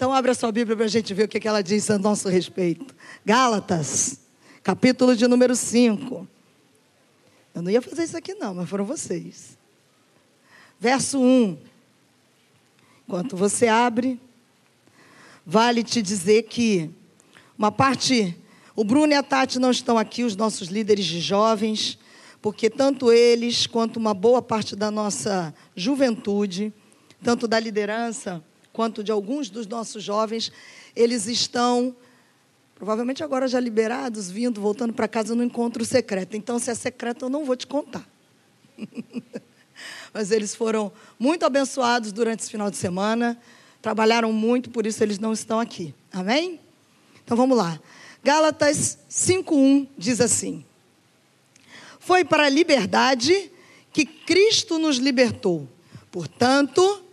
Então, abre a sua Bíblia para a gente ver o que ela diz a nosso respeito. Gálatas, capítulo de número 5. Eu não ia fazer isso aqui, não, mas foram vocês. Verso 1. Enquanto você abre, vale te dizer que uma parte. O Bruno e a Tati não estão aqui, os nossos líderes de jovens, porque tanto eles quanto uma boa parte da nossa juventude, tanto da liderança quanto de alguns dos nossos jovens, eles estão provavelmente agora já liberados, vindo, voltando para casa no encontro secreto. Então, se é secreto, eu não vou te contar. Mas eles foram muito abençoados durante esse final de semana, trabalharam muito, por isso eles não estão aqui. Amém? Então vamos lá. Gálatas 5:1 diz assim: Foi para a liberdade que Cristo nos libertou. Portanto,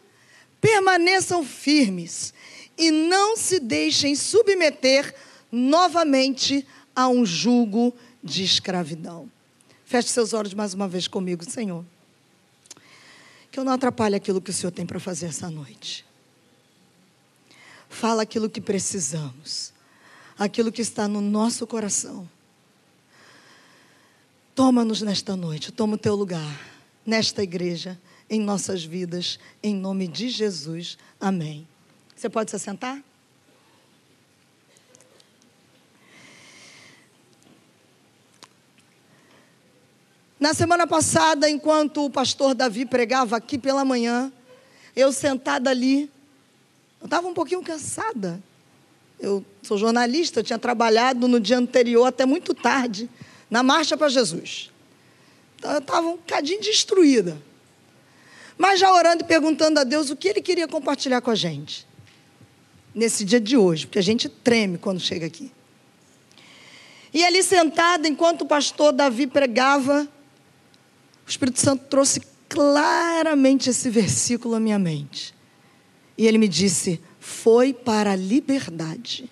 permaneçam firmes e não se deixem submeter novamente a um jugo de escravidão. Feche seus olhos mais uma vez comigo, Senhor. Que eu não atrapalhe aquilo que o Senhor tem para fazer essa noite. Fala aquilo que precisamos, aquilo que está no nosso coração. Toma-nos nesta noite, toma o teu lugar, nesta igreja, em nossas vidas, em nome de Jesus. Amém. Você pode se assentar? Na semana passada, enquanto o pastor Davi pregava aqui pela manhã, eu sentada ali, eu estava um pouquinho cansada. Eu sou jornalista, eu tinha trabalhado no dia anterior até muito tarde, na Marcha para Jesus. Então eu estava um bocadinho destruída. Mas já orando e perguntando a Deus o que Ele queria compartilhar com a gente. Nesse dia de hoje, porque a gente treme quando chega aqui. E ali sentada, enquanto o pastor Davi pregava, o Espírito Santo trouxe claramente esse versículo à minha mente. E ele me disse: foi para a liberdade.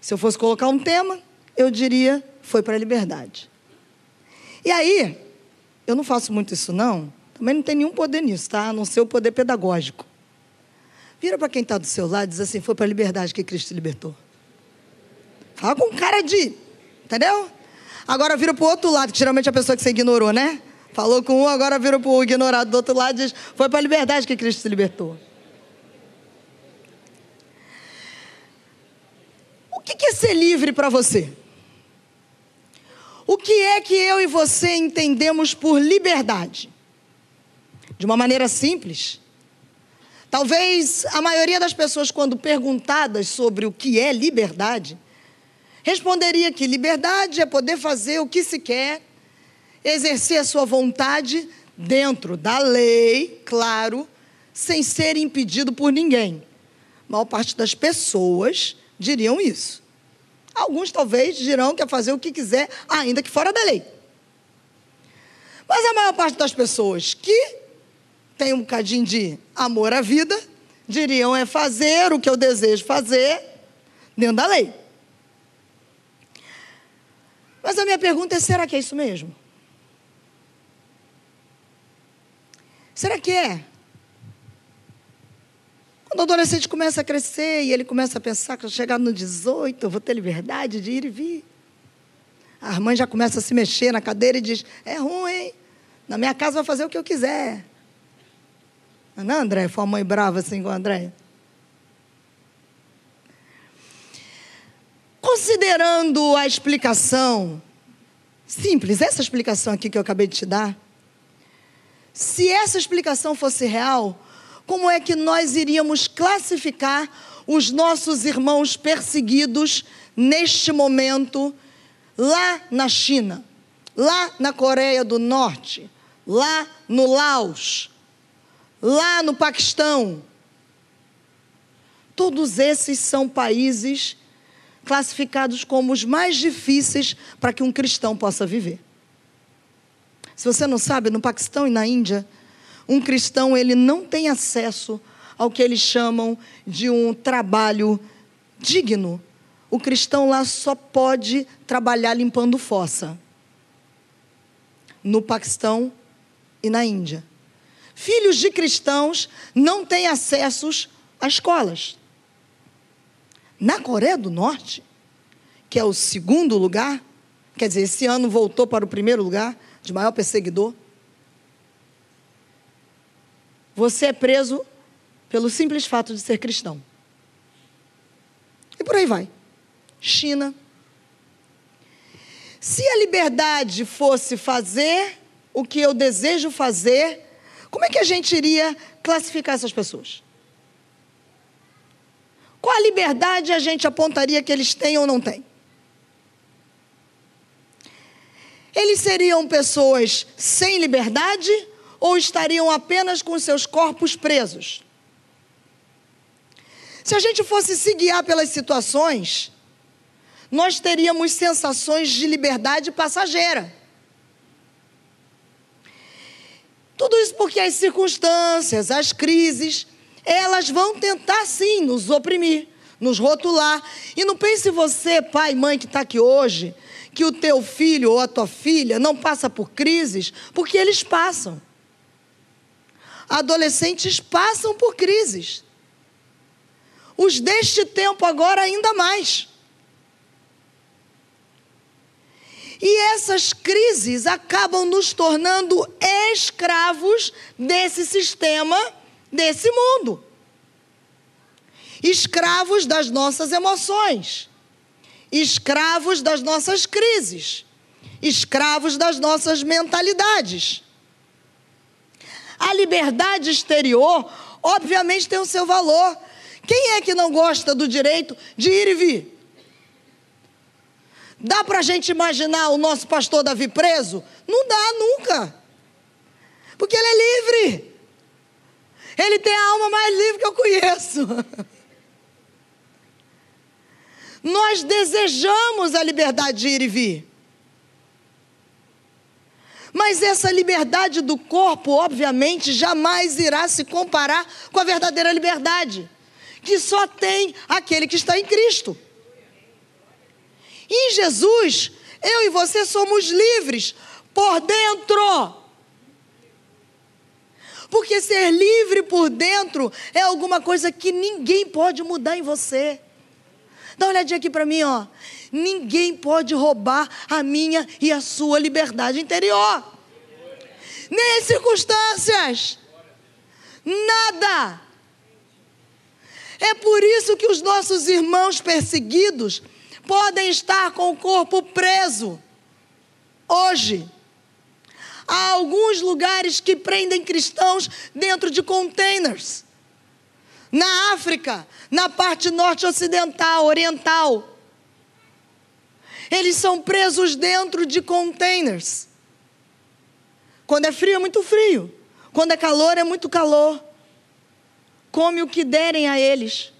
Se eu fosse colocar um tema, eu diria: foi para a liberdade. E aí, eu não faço muito isso, não. Também não tem nenhum poder nisso, tá? A não ser o poder pedagógico. Vira para quem está do seu lado e diz assim: foi para a liberdade que Cristo libertou. Fala com cara de. Entendeu? Agora vira para o outro lado, que geralmente é a pessoa que você ignorou, né? Falou com um, agora vira para o ignorado do outro lado e diz: Foi para a liberdade que Cristo libertou. O que é ser livre para você? O que é que eu e você entendemos por liberdade? De uma maneira simples. Talvez a maioria das pessoas, quando perguntadas sobre o que é liberdade, responderia que liberdade é poder fazer o que se quer, exercer a sua vontade dentro da lei, claro, sem ser impedido por ninguém. A maior parte das pessoas diriam isso. Alguns talvez dirão que é fazer o que quiser, ainda que fora da lei. Mas a maior parte das pessoas que tem um bocadinho de amor à vida, diriam é fazer o que eu desejo fazer dentro da lei. Mas a minha pergunta é: será que é isso mesmo? Será que é? Quando o adolescente começa a crescer e ele começa a pensar que chegar no 18 eu vou ter liberdade de ir e vir. A mãe já começa a se mexer na cadeira e diz: é ruim, na minha casa vai fazer o que eu quiser. Não, André? Foi uma mãe brava assim com o André? Considerando a explicação simples, essa explicação aqui que eu acabei de te dar, se essa explicação fosse real, como é que nós iríamos classificar os nossos irmãos perseguidos neste momento lá na China, lá na Coreia do Norte, lá no Laos, lá no Paquistão? Todos esses são países classificados como os mais difíceis para que um cristão possa viver. Se você não sabe, no Paquistão e na Índia, um cristão ele não tem acesso ao que eles chamam de um trabalho digno. O cristão lá só pode trabalhar limpando fossa. No Paquistão e na Índia. Filhos de cristãos não têm acessos a escolas. Na Coreia do Norte, que é o segundo lugar, quer dizer, esse ano voltou para o primeiro lugar de maior perseguidor. Você é preso pelo simples fato de ser cristão. E por aí vai. China. Se a liberdade fosse fazer o que eu desejo fazer, como é que a gente iria classificar essas pessoas? Qual a liberdade a gente apontaria que eles têm ou não têm? Eles seriam pessoas sem liberdade ou estariam apenas com seus corpos presos? Se a gente fosse se guiar pelas situações, nós teríamos sensações de liberdade passageira. Tudo isso porque as circunstâncias, as crises, elas vão tentar sim nos oprimir, nos rotular. E não pense você, pai, mãe que está aqui hoje, que o teu filho ou a tua filha não passa por crises, porque eles passam. Adolescentes passam por crises. Os deste tempo agora ainda mais. E essas crises acabam nos tornando escravos desse sistema, desse mundo. Escravos das nossas emoções escravos das nossas crises, escravos das nossas mentalidades. A liberdade exterior, obviamente, tem o seu valor. Quem é que não gosta do direito de ir e vir? Dá para a gente imaginar o nosso pastor Davi preso? Não dá nunca. Porque ele é livre. Ele tem a alma mais livre que eu conheço. Nós desejamos a liberdade de ir e vir. Mas essa liberdade do corpo, obviamente, jamais irá se comparar com a verdadeira liberdade, que só tem aquele que está em Cristo. Em Jesus, eu e você somos livres por dentro. Porque ser livre por dentro é alguma coisa que ninguém pode mudar em você. Dá uma olhadinha aqui para mim, ó. Ninguém pode roubar a minha e a sua liberdade interior. Nem as circunstâncias. Nada. É por isso que os nossos irmãos perseguidos podem estar com o corpo preso. Hoje, há alguns lugares que prendem cristãos dentro de containers. Na África, na parte norte ocidental, oriental. Eles são presos dentro de containers. Quando é frio, é muito frio. Quando é calor, é muito calor. Come o que derem a eles.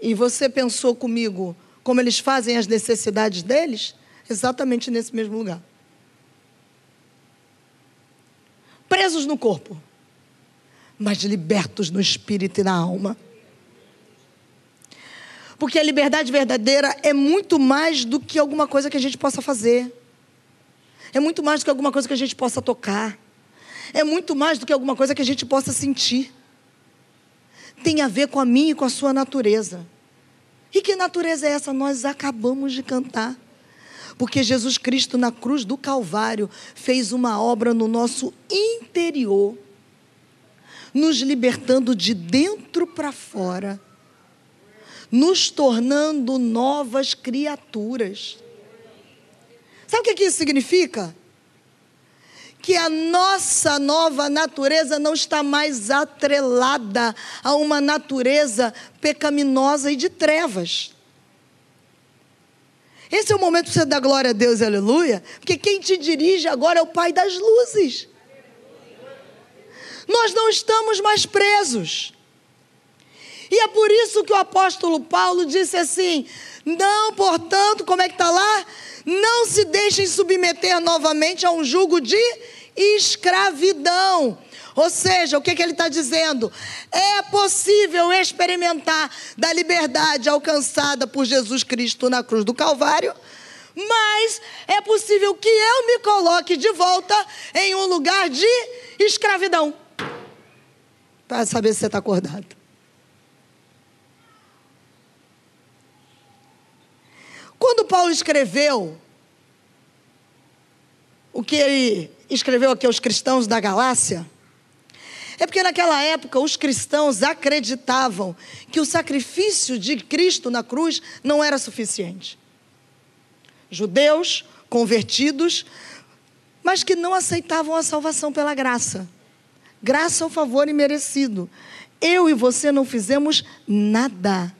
E você pensou comigo como eles fazem as necessidades deles? Exatamente nesse mesmo lugar. Presos no corpo, mas libertos no espírito e na alma. Porque a liberdade verdadeira é muito mais do que alguma coisa que a gente possa fazer. É muito mais do que alguma coisa que a gente possa tocar. É muito mais do que alguma coisa que a gente possa sentir. Tem a ver com a minha e com a sua natureza. E que natureza é essa? Nós acabamos de cantar. Porque Jesus Cristo, na cruz do Calvário, fez uma obra no nosso interior, nos libertando de dentro para fora nos tornando novas criaturas. Sabe o que isso significa? Que a nossa nova natureza não está mais atrelada a uma natureza pecaminosa e de trevas. Esse é o momento para você dar glória a Deus, aleluia, porque quem te dirige agora é o Pai das luzes. Nós não estamos mais presos. E é por isso que o apóstolo Paulo disse assim: não, portanto, como é que está lá? Não se deixem submeter novamente a um jugo de escravidão. Ou seja, o que, que ele está dizendo? É possível experimentar da liberdade alcançada por Jesus Cristo na cruz do Calvário, mas é possível que eu me coloque de volta em um lugar de escravidão. Para saber se você está acordado. Quando Paulo escreveu o que ele escreveu aqui aos cristãos da Galácia, é porque naquela época os cristãos acreditavam que o sacrifício de Cristo na cruz não era suficiente. Judeus convertidos, mas que não aceitavam a salvação pela graça. Graça ao favor imerecido. Eu e você não fizemos nada.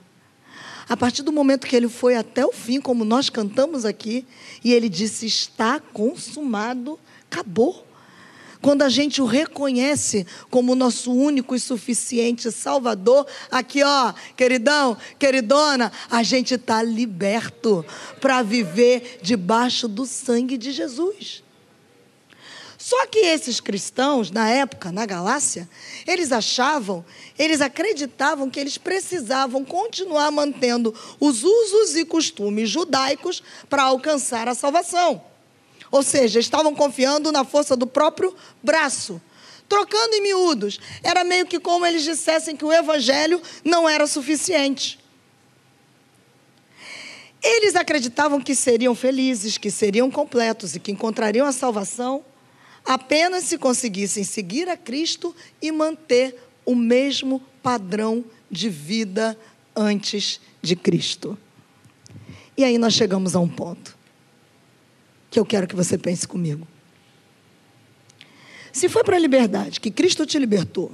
A partir do momento que ele foi até o fim, como nós cantamos aqui, e ele disse: Está consumado, acabou. Quando a gente o reconhece como nosso único e suficiente Salvador, aqui ó, queridão, queridona, a gente está liberto para viver debaixo do sangue de Jesus. Só que esses cristãos, na época, na Galácia, eles achavam, eles acreditavam que eles precisavam continuar mantendo os usos e costumes judaicos para alcançar a salvação. Ou seja, estavam confiando na força do próprio braço. Trocando em miúdos, era meio que como eles dissessem que o evangelho não era suficiente. Eles acreditavam que seriam felizes, que seriam completos e que encontrariam a salvação apenas se conseguissem seguir a Cristo e manter o mesmo padrão de vida antes de Cristo. E aí nós chegamos a um ponto que eu quero que você pense comigo. Se foi para a liberdade que Cristo te libertou,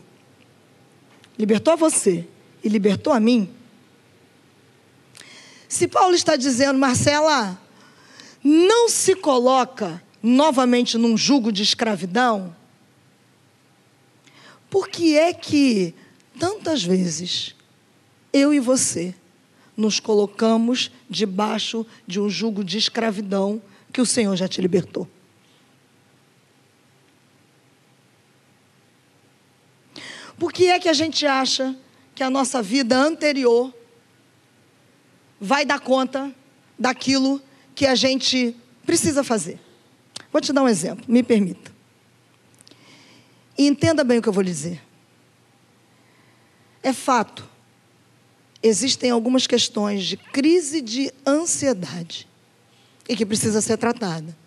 libertou a você e libertou a mim, se Paulo está dizendo, Marcela, não se coloca novamente num jugo de escravidão, por que é que tantas vezes eu e você nos colocamos debaixo de um jugo de escravidão que o Senhor já te libertou. Por que é que a gente acha que a nossa vida anterior vai dar conta daquilo que a gente precisa fazer? Vou te dar um exemplo, me permita. E entenda bem o que eu vou lhe dizer. É fato, existem algumas questões de crise de ansiedade e que precisa ser tratada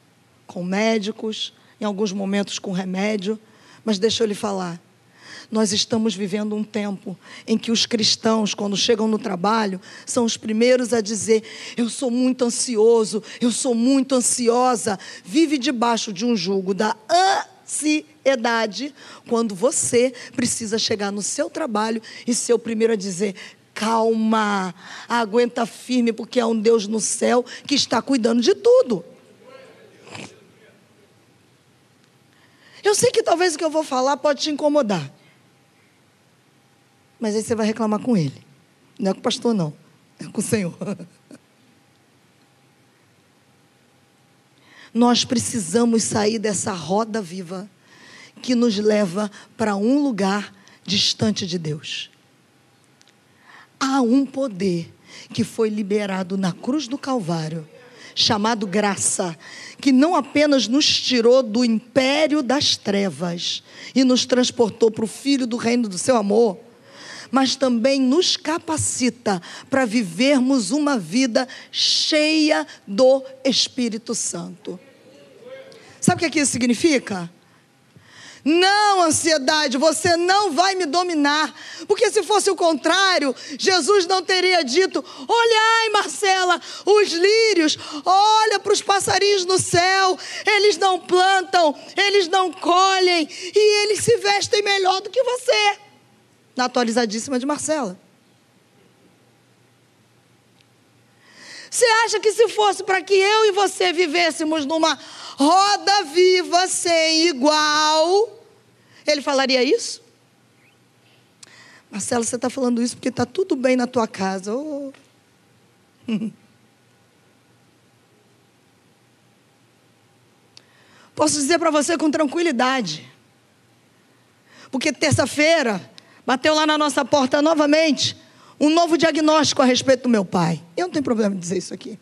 com médicos, em alguns momentos com remédio, mas deixa eu lhe falar. Nós estamos vivendo um tempo em que os cristãos, quando chegam no trabalho, são os primeiros a dizer: Eu sou muito ansioso, eu sou muito ansiosa. Vive debaixo de um jugo da ansiedade, quando você precisa chegar no seu trabalho e ser o primeiro a dizer: calma, aguenta firme, porque há um Deus no céu que está cuidando de tudo. Eu sei que talvez o que eu vou falar pode te incomodar. Mas aí você vai reclamar com ele. Não é com o pastor, não. É com o Senhor. Nós precisamos sair dessa roda viva que nos leva para um lugar distante de Deus há um poder que foi liberado na cruz do Calvário, chamado graça, que não apenas nos tirou do império das trevas e nos transportou para o filho do reino do seu amor, mas também nos capacita para vivermos uma vida cheia do Espírito Santo. Sabe o que isso significa? Não, ansiedade, você não vai me dominar. Porque se fosse o contrário, Jesus não teria dito: Olhai, Marcela, os lírios, olha para os passarinhos no céu, eles não plantam, eles não colhem e eles se vestem melhor do que você. Na atualizadíssima de Marcela. Você acha que se fosse para que eu e você vivêssemos numa roda viva sem igual, ele falaria isso? Marcelo, você está falando isso porque está tudo bem na tua casa. Oh. Posso dizer para você com tranquilidade. Porque terça-feira Bateu lá na nossa porta novamente um novo diagnóstico a respeito do meu pai. Eu não tenho problema em dizer isso aqui.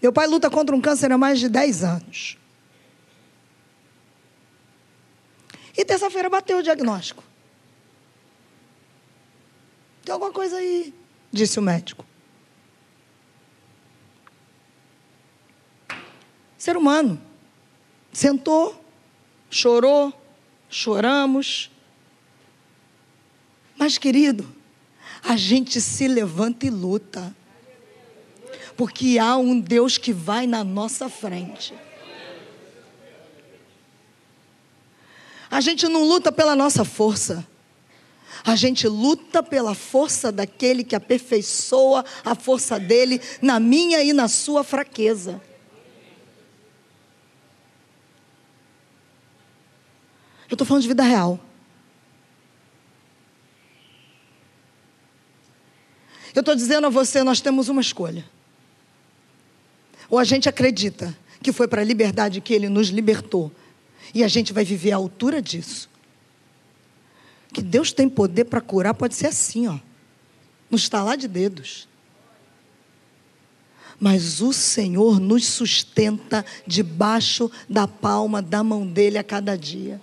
Meu pai luta contra um câncer há mais de 10 anos. E terça-feira bateu o diagnóstico. Tem alguma coisa aí, disse o médico. Ser humano. Sentou, chorou, choramos. Mas, querido, a gente se levanta e luta. Porque há um Deus que vai na nossa frente. A gente não luta pela nossa força. A gente luta pela força daquele que aperfeiçoa a força dele na minha e na sua fraqueza. Eu estou falando de vida real. Eu estou dizendo a você: nós temos uma escolha. Ou a gente acredita que foi para a liberdade que ele nos libertou, e a gente vai viver à altura disso. Que Deus tem poder para curar, pode ser assim, ó, no estalar de dedos. Mas o Senhor nos sustenta debaixo da palma da mão dele a cada dia.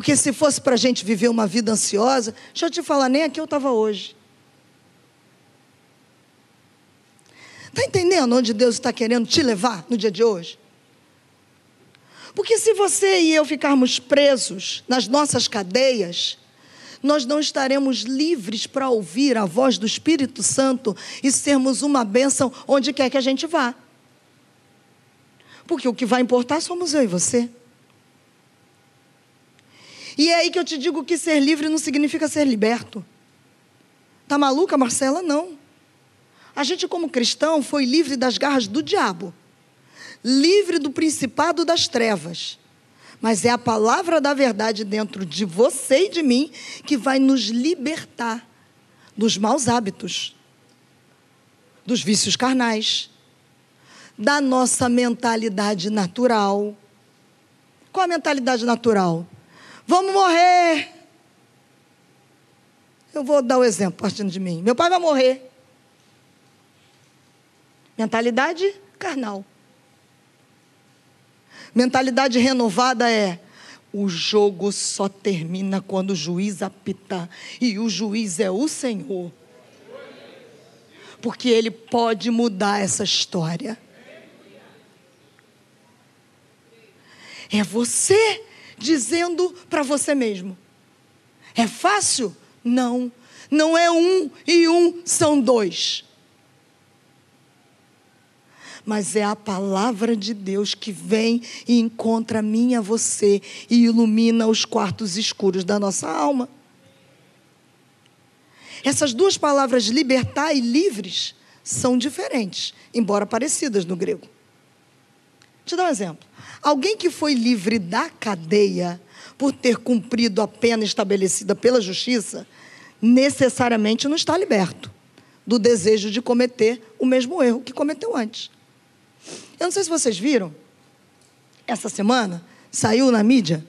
Porque se fosse para a gente viver uma vida ansiosa, deixa eu te falar, nem aqui eu estava hoje. Está entendendo onde Deus está querendo te levar no dia de hoje? Porque se você e eu ficarmos presos nas nossas cadeias, nós não estaremos livres para ouvir a voz do Espírito Santo e sermos uma bênção onde quer que a gente vá. Porque o que vai importar somos eu e você. E é aí que eu te digo que ser livre não significa ser liberto. Tá maluca, Marcela? Não. A gente, como cristão, foi livre das garras do diabo, livre do principado das trevas. Mas é a palavra da verdade dentro de você e de mim que vai nos libertar dos maus hábitos, dos vícios carnais, da nossa mentalidade natural. Qual a mentalidade natural? Vamos morrer. Eu vou dar o exemplo partindo de mim. Meu pai vai morrer. Mentalidade carnal. Mentalidade renovada é: o jogo só termina quando o juiz apitar. E o juiz é o Senhor. Porque ele pode mudar essa história. É você dizendo para você mesmo. É fácil? Não. Não é um e um são dois. Mas é a palavra de Deus que vem e encontra a mim e a você e ilumina os quartos escuros da nossa alma. Essas duas palavras, libertar e livres, são diferentes, embora parecidas no grego. Te dar um exemplo. Alguém que foi livre da cadeia por ter cumprido a pena estabelecida pela justiça, necessariamente não está liberto do desejo de cometer o mesmo erro que cometeu antes. Eu não sei se vocês viram, essa semana saiu na mídia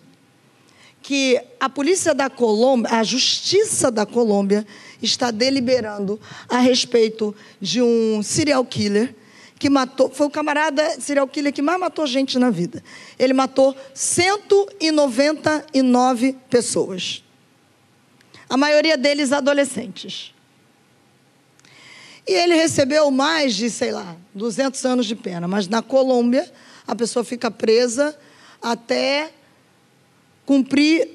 que a polícia da Colômbia, a justiça da Colômbia, está deliberando a respeito de um serial killer que matou, foi o camarada serial killer que mais matou gente na vida. Ele matou 199 pessoas. A maioria deles adolescentes. E ele recebeu mais de, sei lá, 200 anos de pena. Mas na Colômbia, a pessoa fica presa até cumprir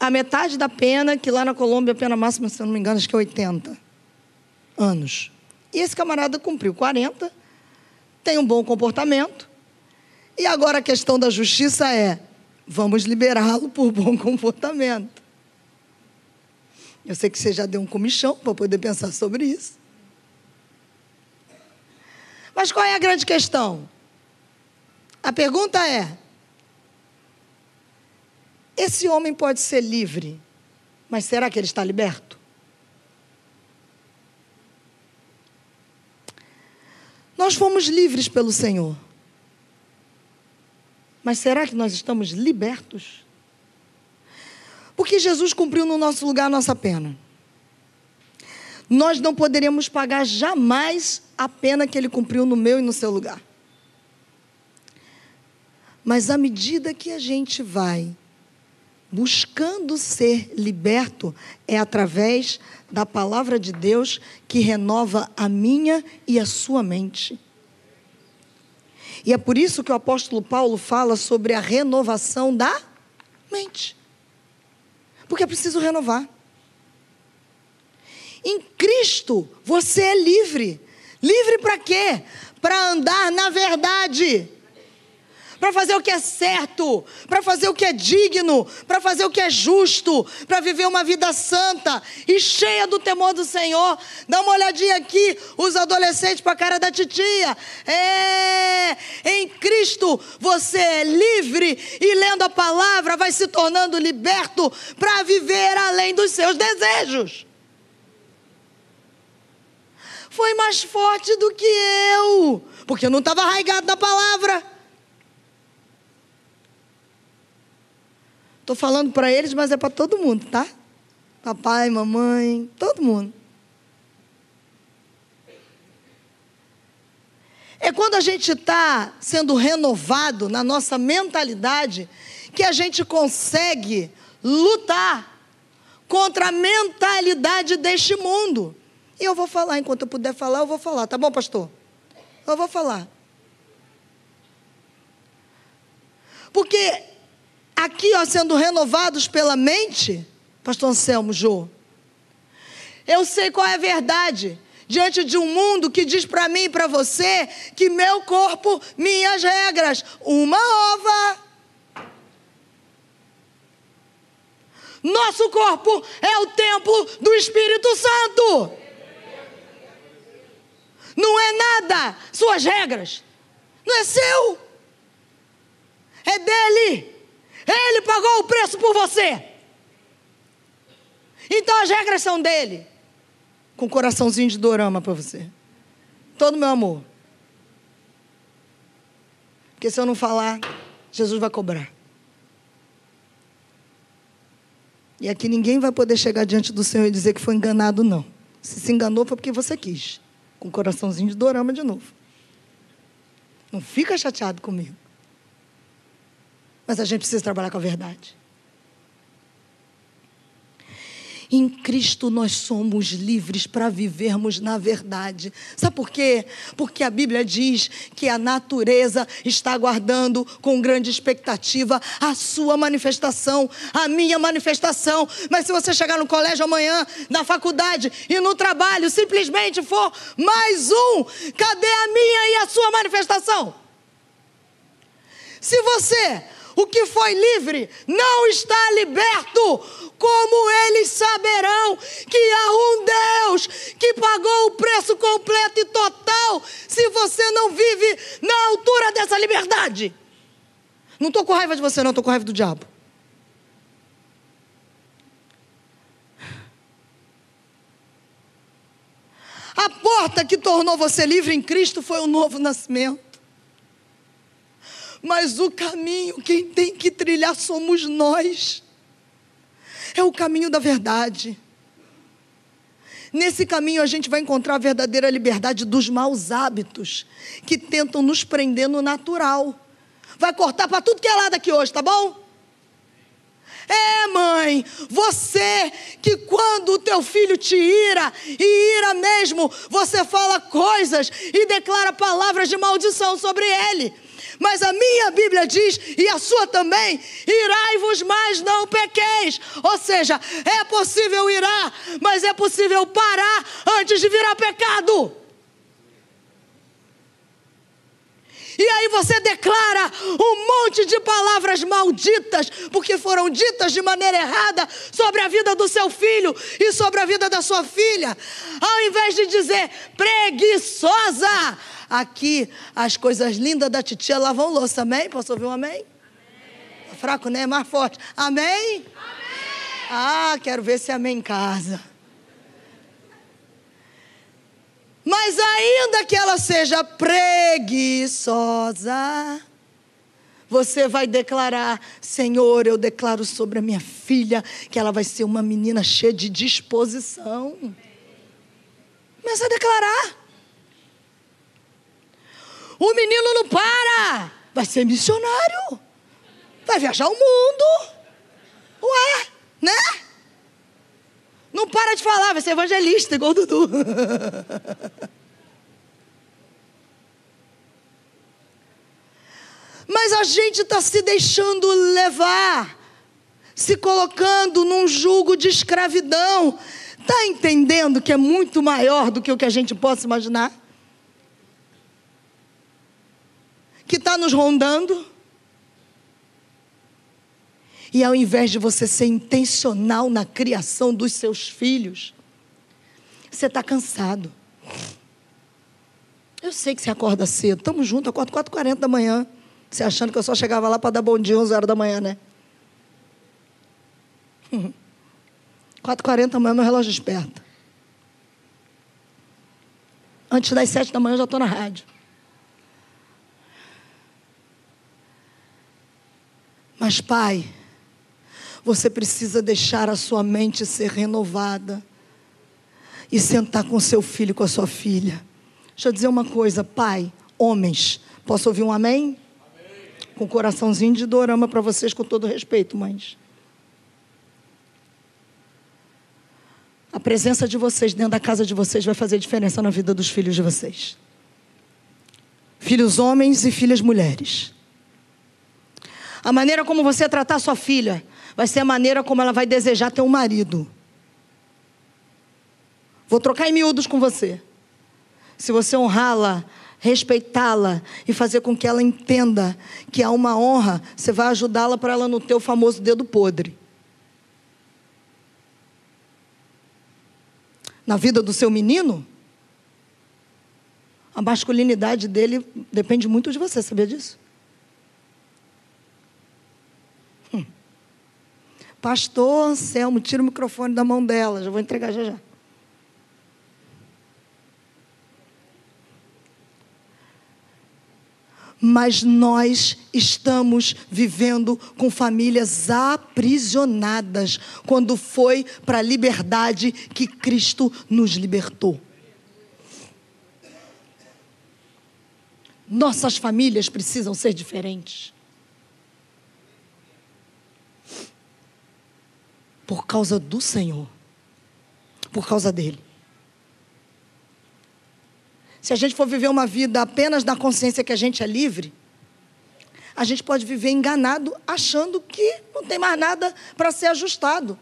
a metade da pena, que lá na Colômbia a pena máxima, se eu não me engano, acho que é 80 anos. E esse camarada cumpriu 40 tem um bom comportamento. E agora a questão da justiça é: vamos liberá-lo por bom comportamento. Eu sei que você já deu um comichão para poder pensar sobre isso. Mas qual é a grande questão? A pergunta é: esse homem pode ser livre, mas será que ele está liberto? Nós fomos livres pelo Senhor. Mas será que nós estamos libertos? Porque Jesus cumpriu no nosso lugar a nossa pena. Nós não poderíamos pagar jamais a pena que ele cumpriu no meu e no seu lugar. Mas à medida que a gente vai buscando ser liberto, é através da palavra de Deus que renova a minha e a sua mente. E é por isso que o apóstolo Paulo fala sobre a renovação da mente. Porque é preciso renovar. Em Cristo, você é livre. Livre para quê? Para andar na verdade para fazer o que é certo, para fazer o que é digno, para fazer o que é justo, para viver uma vida santa e cheia do temor do Senhor. Dá uma olhadinha aqui, os adolescentes para a cara da titia. É, em Cristo você é livre e lendo a palavra vai se tornando liberto para viver além dos seus desejos. Foi mais forte do que eu, porque eu não estava arraigado na palavra. Estou falando para eles, mas é para todo mundo, tá? Papai, mamãe, todo mundo. É quando a gente está sendo renovado na nossa mentalidade que a gente consegue lutar contra a mentalidade deste mundo. E eu vou falar, enquanto eu puder falar, eu vou falar, tá bom, pastor? Eu vou falar. Porque aqui, ó, sendo renovados pela mente, Pastor Anselmo Jô, eu sei qual é a verdade. Diante de um mundo que diz para mim e para você que meu corpo, minhas regras, uma ova. Nosso corpo é o templo do Espírito Santo. Não é nada suas regras. Não é seu. É dele. Ele pagou o preço por você. Então as regras são dele. Com um coraçãozinho de dorama para você. Todo meu amor. Porque se eu não falar, Jesus vai cobrar. E aqui ninguém vai poder chegar diante do Senhor e dizer que foi enganado, não. Se se enganou foi porque você quis. Com um coraçãozinho de dorama de novo. Não fica chateado comigo. Mas a gente precisa trabalhar com a verdade. Em Cristo nós somos livres para vivermos na verdade. Sabe por quê? Porque a Bíblia diz que a natureza está aguardando com grande expectativa a sua manifestação, a minha manifestação. Mas se você chegar no colégio amanhã, na faculdade e no trabalho, simplesmente for mais um, cadê a minha e a sua manifestação? Se você o que foi livre não está liberto. Como eles saberão que há um Deus que pagou o preço completo e total se você não vive na altura dessa liberdade? Não estou com raiva de você, não, estou com raiva do diabo. A porta que tornou você livre em Cristo foi o novo nascimento. Mas o caminho, quem tem que trilhar somos nós. É o caminho da verdade. Nesse caminho a gente vai encontrar a verdadeira liberdade dos maus hábitos que tentam nos prender no natural. Vai cortar para tudo que é lado aqui hoje, tá bom? É, mãe, você que quando o teu filho te ira, e ira mesmo, você fala coisas e declara palavras de maldição sobre ele. Mas a minha Bíblia diz, e a sua também: irai-vos, mas não pequeis. Ou seja, é possível irar, mas é possível parar antes de virar pecado. E aí você declara um monte de palavras malditas, porque foram ditas de maneira errada sobre a vida do seu filho e sobre a vida da sua filha. Ao invés de dizer preguiçosa, aqui as coisas lindas da titia lavam louça, amém? Posso ouvir um amém? amém. Fraco, né? Mais forte. Amém? amém? Ah, quero ver se amém em casa. Mas ainda que ela seja preguiçosa, você vai declarar: Senhor, eu declaro sobre a minha filha que ela vai ser uma menina cheia de disposição. Começa a declarar. O menino não para, vai ser missionário, vai viajar o mundo. Ué, né? Não para de falar, vai ser evangelista, igual o Dudu. gente está se deixando levar, se colocando num jugo de escravidão. Está entendendo que é muito maior do que o que a gente possa imaginar? Que está nos rondando? E ao invés de você ser intencional na criação dos seus filhos, você está cansado. Eu sei que você acorda cedo. Estamos juntos, acordo 4h40 da manhã. Você achando que eu só chegava lá para dar bom dia 11 horas da manhã, né? 4h40 da manhã, meu relógio desperta. Antes das 7 da manhã, eu já estou na rádio. Mas, pai, você precisa deixar a sua mente ser renovada e sentar com seu filho, com a sua filha. Deixa eu dizer uma coisa, pai, homens, posso ouvir um amém? amém. Com um coraçãozinho de dorama para vocês, com todo respeito, mães. A presença de vocês dentro da casa de vocês vai fazer diferença na vida dos filhos de vocês. Filhos homens e filhas mulheres. A maneira como você tratar sua filha vai ser a maneira como ela vai desejar ter um marido. Vou trocar em miúdos com você. Se você honrá-la, respeitá-la e fazer com que ela entenda que há uma honra, você vai ajudá-la para ela não ter o famoso dedo podre. Na vida do seu menino, a masculinidade dele depende muito de você, sabia disso? Pastor Anselmo, tira o microfone da mão dela, já vou entregar já já. Mas nós estamos vivendo com famílias aprisionadas, quando foi para a liberdade que Cristo nos libertou. Nossas famílias precisam ser diferentes. Por causa do Senhor. Por causa dele. Se a gente for viver uma vida apenas na consciência que a gente é livre, a gente pode viver enganado achando que não tem mais nada para ser ajustado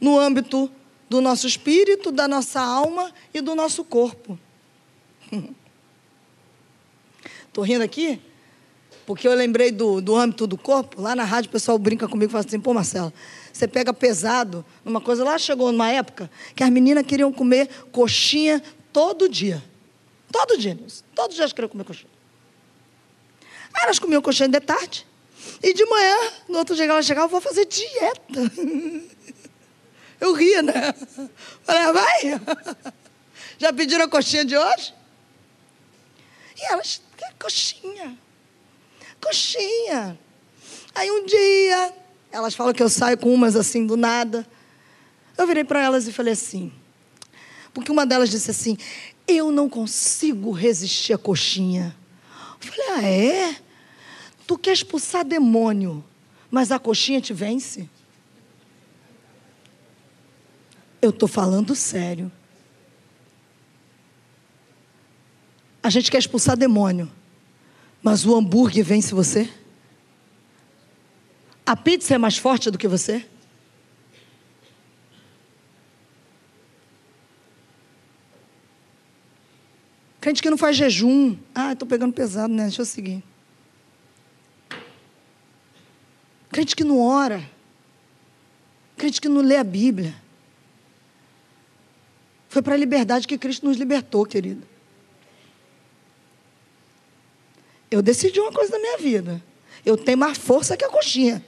no âmbito do nosso espírito, da nossa alma e do nosso corpo. Estou rindo aqui porque eu lembrei do, do âmbito do corpo. Lá na rádio o pessoal brinca comigo e fala assim: pô, Marcelo, você pega pesado numa coisa. Lá chegou numa época que as meninas queriam comer coxinha todo dia. Todo dia, Todos os dias queriam comer coxinha. Aí elas comiam coxinha de tarde. E de manhã, no outro dia que elas chegavam, vou fazer dieta. Eu ria, né? Falei, ah, vai. Já pediram a coxinha de hoje? E elas, coxinha? Coxinha. Aí um dia, elas falam que eu saio com umas assim do nada. Eu virei para elas e falei assim, porque uma delas disse assim: Eu não consigo resistir à coxinha. Eu falei: Ah, é? Tu quer expulsar demônio, mas a coxinha te vence? Eu estou falando sério. A gente quer expulsar demônio, mas o hambúrguer vence você? A pizza é mais forte do que você? Crente que não faz jejum. Ah, estou pegando pesado, né? Deixa eu seguir. Crente que não ora. Crente que não lê a Bíblia. Foi para a liberdade que Cristo nos libertou, querido. Eu decidi uma coisa na minha vida. Eu tenho mais força que a coxinha.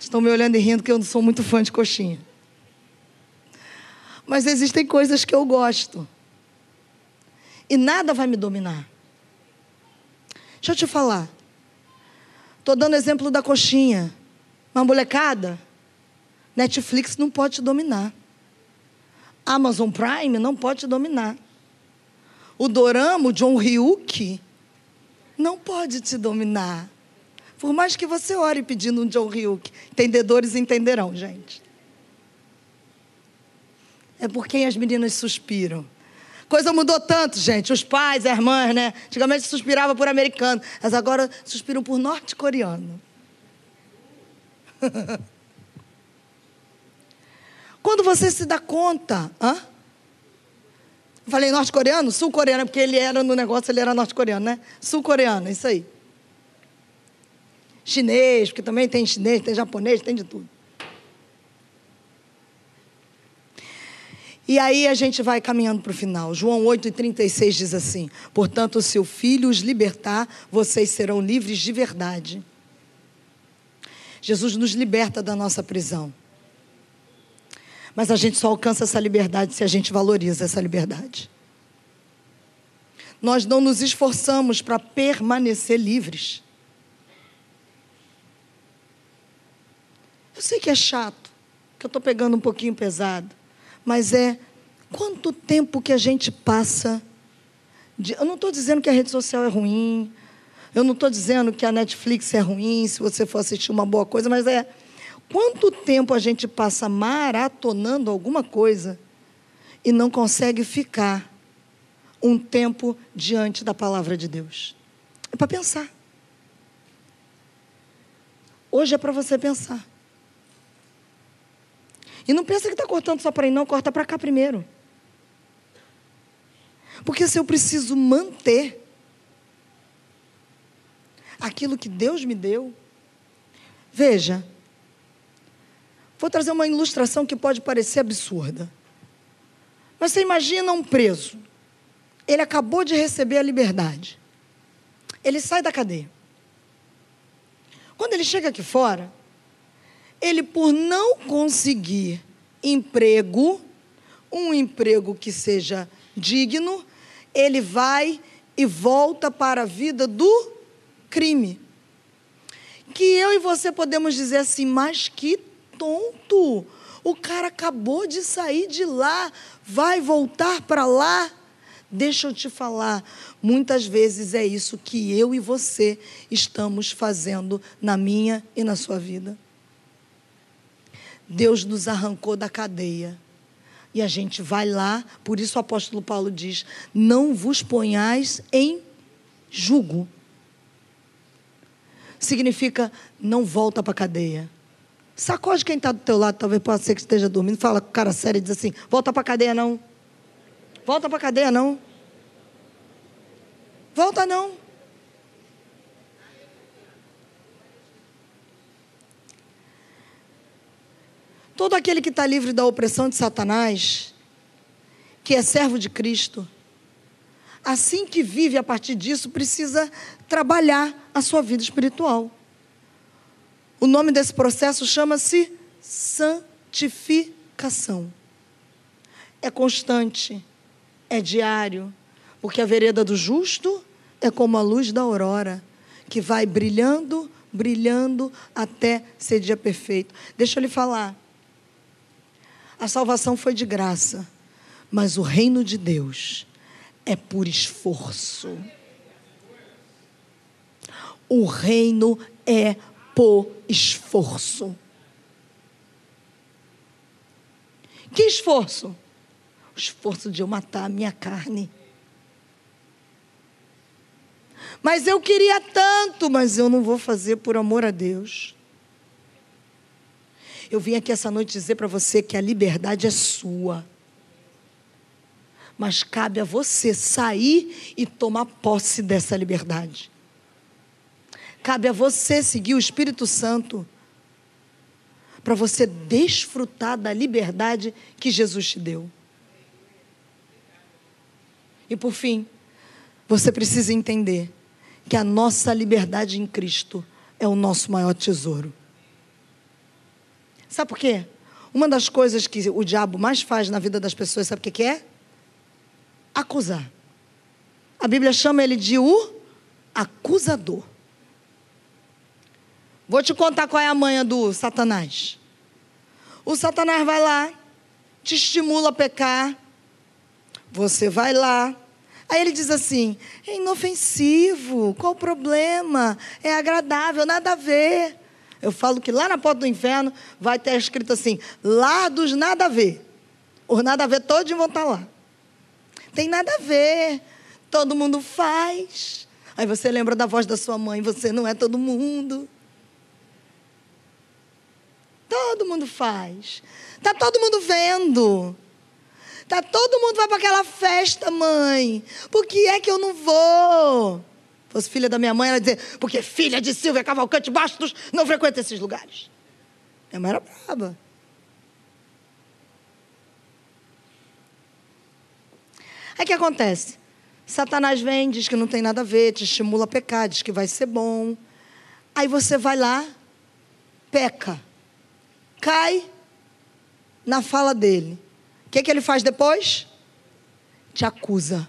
Estão me olhando e rindo que eu não sou muito fã de coxinha. Mas existem coisas que eu gosto. E nada vai me dominar. Deixa eu te falar. Estou dando exemplo da coxinha. Uma molecada, Netflix não pode te dominar. Amazon Prime não pode te dominar. O Dorama, o John Ryuk, não pode te dominar. Por mais que você ore pedindo um John Ryuk, entendedores entenderão, gente. É por quem as meninas suspiram. Coisa mudou tanto, gente. Os pais, as irmãs, né? Antigamente suspirava por americano, mas agora suspiram por norte-coreano. Quando você se dá conta, hã? Falei norte-coreano? Sul-coreano, porque ele era no negócio, ele era norte-coreano, né? Sul-coreano, isso aí. Chinês, porque também tem chinês, tem japonês, tem de tudo. E aí a gente vai caminhando para o final. João 8,36 diz assim: Portanto, se o filho os libertar, vocês serão livres de verdade. Jesus nos liberta da nossa prisão. Mas a gente só alcança essa liberdade se a gente valoriza essa liberdade. Nós não nos esforçamos para permanecer livres. Eu sei que é chato, que eu estou pegando um pouquinho pesado, mas é quanto tempo que a gente passa. De, eu não estou dizendo que a rede social é ruim, eu não estou dizendo que a Netflix é ruim se você for assistir uma boa coisa, mas é quanto tempo a gente passa maratonando alguma coisa e não consegue ficar um tempo diante da palavra de Deus. É para pensar. Hoje é para você pensar. E não pensa que está cortando só para aí, não, corta para cá primeiro. Porque se eu preciso manter aquilo que Deus me deu, veja, vou trazer uma ilustração que pode parecer absurda. Mas você imagina um preso, ele acabou de receber a liberdade, ele sai da cadeia. Quando ele chega aqui fora, ele, por não conseguir emprego, um emprego que seja digno, ele vai e volta para a vida do crime. Que eu e você podemos dizer assim, mas que tonto! O cara acabou de sair de lá, vai voltar para lá. Deixa eu te falar, muitas vezes é isso que eu e você estamos fazendo na minha e na sua vida. Deus nos arrancou da cadeia. E a gente vai lá, por isso o apóstolo Paulo diz: não vos ponhais em jugo. Significa não volta para a cadeia. Sacode quem está do teu lado, talvez possa ser que esteja dormindo, fala com cara sério e diz assim: volta para a cadeia não. Volta para a cadeia não. Volta não. Todo aquele que está livre da opressão de Satanás, que é servo de Cristo, assim que vive a partir disso, precisa trabalhar a sua vida espiritual. O nome desse processo chama-se santificação. É constante, é diário, porque a vereda do justo é como a luz da aurora, que vai brilhando, brilhando até ser dia perfeito. Deixa eu lhe falar. A salvação foi de graça, mas o reino de Deus é por esforço. O reino é por esforço. Que esforço? O esforço de eu matar a minha carne. Mas eu queria tanto, mas eu não vou fazer por amor a Deus. Eu vim aqui essa noite dizer para você que a liberdade é sua. Mas cabe a você sair e tomar posse dessa liberdade. Cabe a você seguir o Espírito Santo para você desfrutar da liberdade que Jesus te deu. E por fim, você precisa entender que a nossa liberdade em Cristo é o nosso maior tesouro. Sabe por quê? Uma das coisas que o diabo mais faz na vida das pessoas, sabe o que é? Acusar. A Bíblia chama ele de o acusador. Vou te contar qual é a manha do Satanás. O Satanás vai lá, te estimula a pecar. Você vai lá. Aí ele diz assim: é inofensivo, qual o problema? É agradável, nada a ver. Eu falo que lá na porta do inferno vai ter escrito assim: lá dos nada a ver. Os nada a ver todos vão estar lá. Tem nada a ver. Todo mundo faz. Aí você lembra da voz da sua mãe, você não é todo mundo. Todo mundo faz. Tá todo mundo vendo. Tá todo mundo vai para aquela festa, mãe. Por que é que eu não vou? Fosse filha da minha mãe, ela dizer, porque filha de Silvia Cavalcante Bastos não frequenta esses lugares. Minha mãe era braba. Aí o que acontece? Satanás vem, diz que não tem nada a ver, te estimula a pecar, diz que vai ser bom. Aí você vai lá, peca, cai na fala dele. O que, que ele faz depois? Te acusa.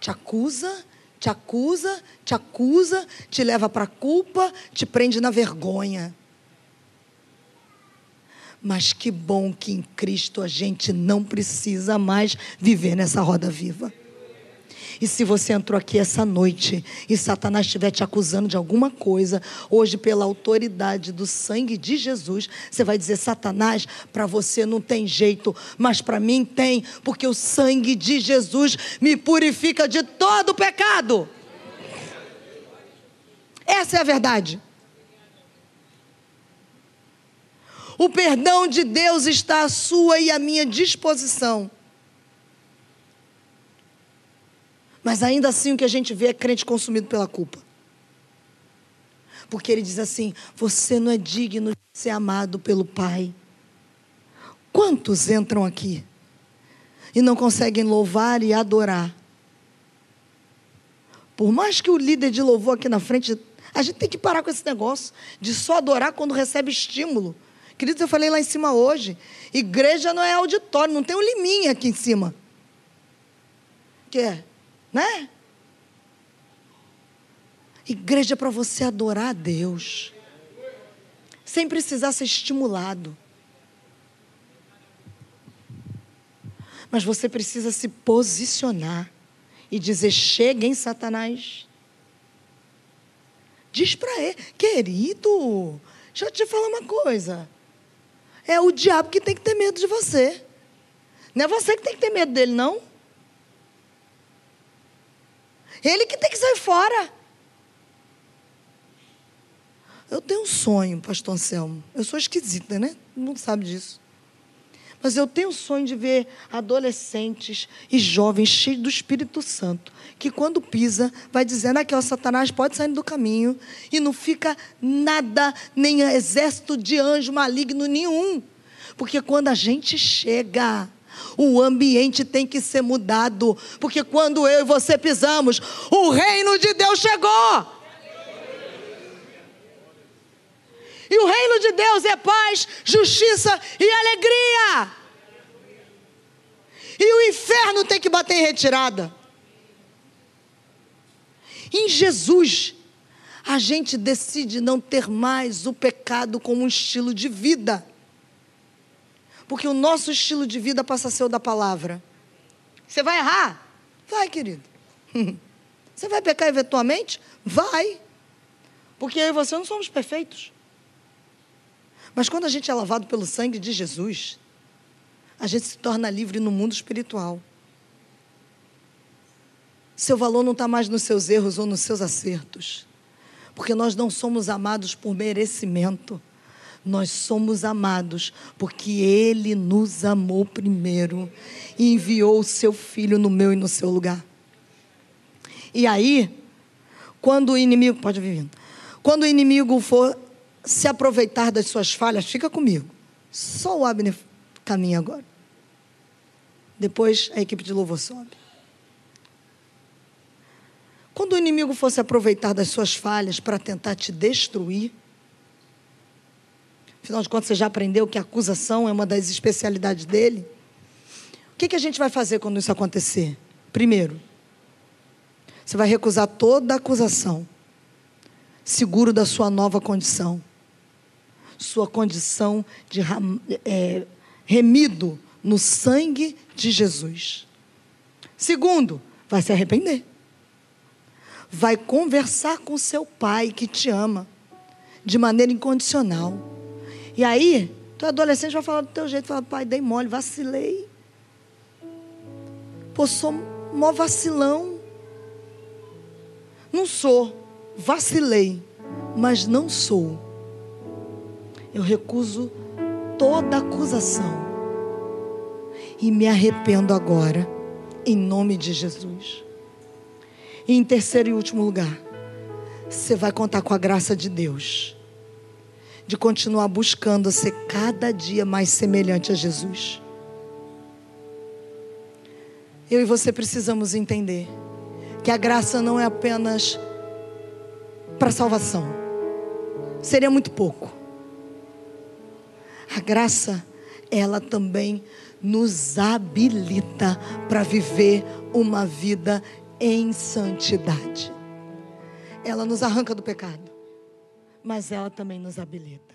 Te acusa te acusa, te acusa, te leva para a culpa, te prende na vergonha. Mas que bom que em Cristo a gente não precisa mais viver nessa roda viva. E se você entrou aqui essa noite e Satanás estiver te acusando de alguma coisa, hoje, pela autoridade do sangue de Jesus, você vai dizer: Satanás, para você não tem jeito, mas para mim tem, porque o sangue de Jesus me purifica de todo pecado. Essa é a verdade. O perdão de Deus está à sua e à minha disposição. Mas ainda assim o que a gente vê é crente consumido pela culpa. Porque ele diz assim: você não é digno de ser amado pelo Pai. Quantos entram aqui e não conseguem louvar e adorar? Por mais que o líder de louvor aqui na frente, a gente tem que parar com esse negócio de só adorar quando recebe estímulo. Queridos, eu falei lá em cima hoje: igreja não é auditório, não tem um liminha aqui em cima. Que é? Né? Igreja é para você adorar a Deus, sem precisar ser estimulado. Mas você precisa se posicionar e dizer: chega, em Satanás? Diz para ele, querido, deixa eu te falar uma coisa. É o diabo que tem que ter medo de você. Não é você que tem que ter medo dele, não. Ele que tem que sair fora. Eu tenho um sonho, pastor Anselmo. Eu sou esquisita, né? Todo mundo sabe disso. Mas eu tenho um sonho de ver adolescentes e jovens cheios do Espírito Santo, que quando pisa, vai dizendo aqui, ó, Satanás pode sair do caminho, e não fica nada, nem exército de anjo maligno nenhum. Porque quando a gente chega, o ambiente tem que ser mudado, porque quando eu e você pisamos, o reino de Deus chegou. E o reino de Deus é paz, justiça e alegria. E o inferno tem que bater em retirada. Em Jesus, a gente decide não ter mais o pecado como um estilo de vida. Porque o nosso estilo de vida passa a ser o da palavra. Você vai errar? Vai, querido. Você vai pecar eventualmente? Vai. Porque eu e você não somos perfeitos. Mas quando a gente é lavado pelo sangue de Jesus, a gente se torna livre no mundo espiritual. Seu valor não está mais nos seus erros ou nos seus acertos. Porque nós não somos amados por merecimento. Nós somos amados porque Ele nos amou primeiro e enviou o seu Filho no meu e no seu lugar. E aí, quando o inimigo, pode vir vindo, quando o inimigo for se aproveitar das suas falhas, fica comigo. Só o Abner caminha agora. Depois a equipe de louvor sobe. Quando o inimigo for se aproveitar das suas falhas para tentar te destruir, Afinal de contas, você já aprendeu que a acusação é uma das especialidades dele. O que, que a gente vai fazer quando isso acontecer? Primeiro, você vai recusar toda acusação, seguro da sua nova condição, sua condição de é, remido no sangue de Jesus. Segundo, vai se arrepender. Vai conversar com seu pai que te ama de maneira incondicional e aí, tu adolescente vai falar do teu jeito, fala, pai, dei mole, vacilei. Pô, sou mó vacilão. Não sou, vacilei, mas não sou. Eu recuso toda acusação e me arrependo agora, em nome de Jesus. E em terceiro e último lugar, você vai contar com a graça de Deus, de continuar buscando ser cada dia mais semelhante a Jesus. Eu e você precisamos entender que a graça não é apenas para salvação, seria muito pouco. A graça, ela também nos habilita para viver uma vida em santidade. Ela nos arranca do pecado, mas ela também nos habilita.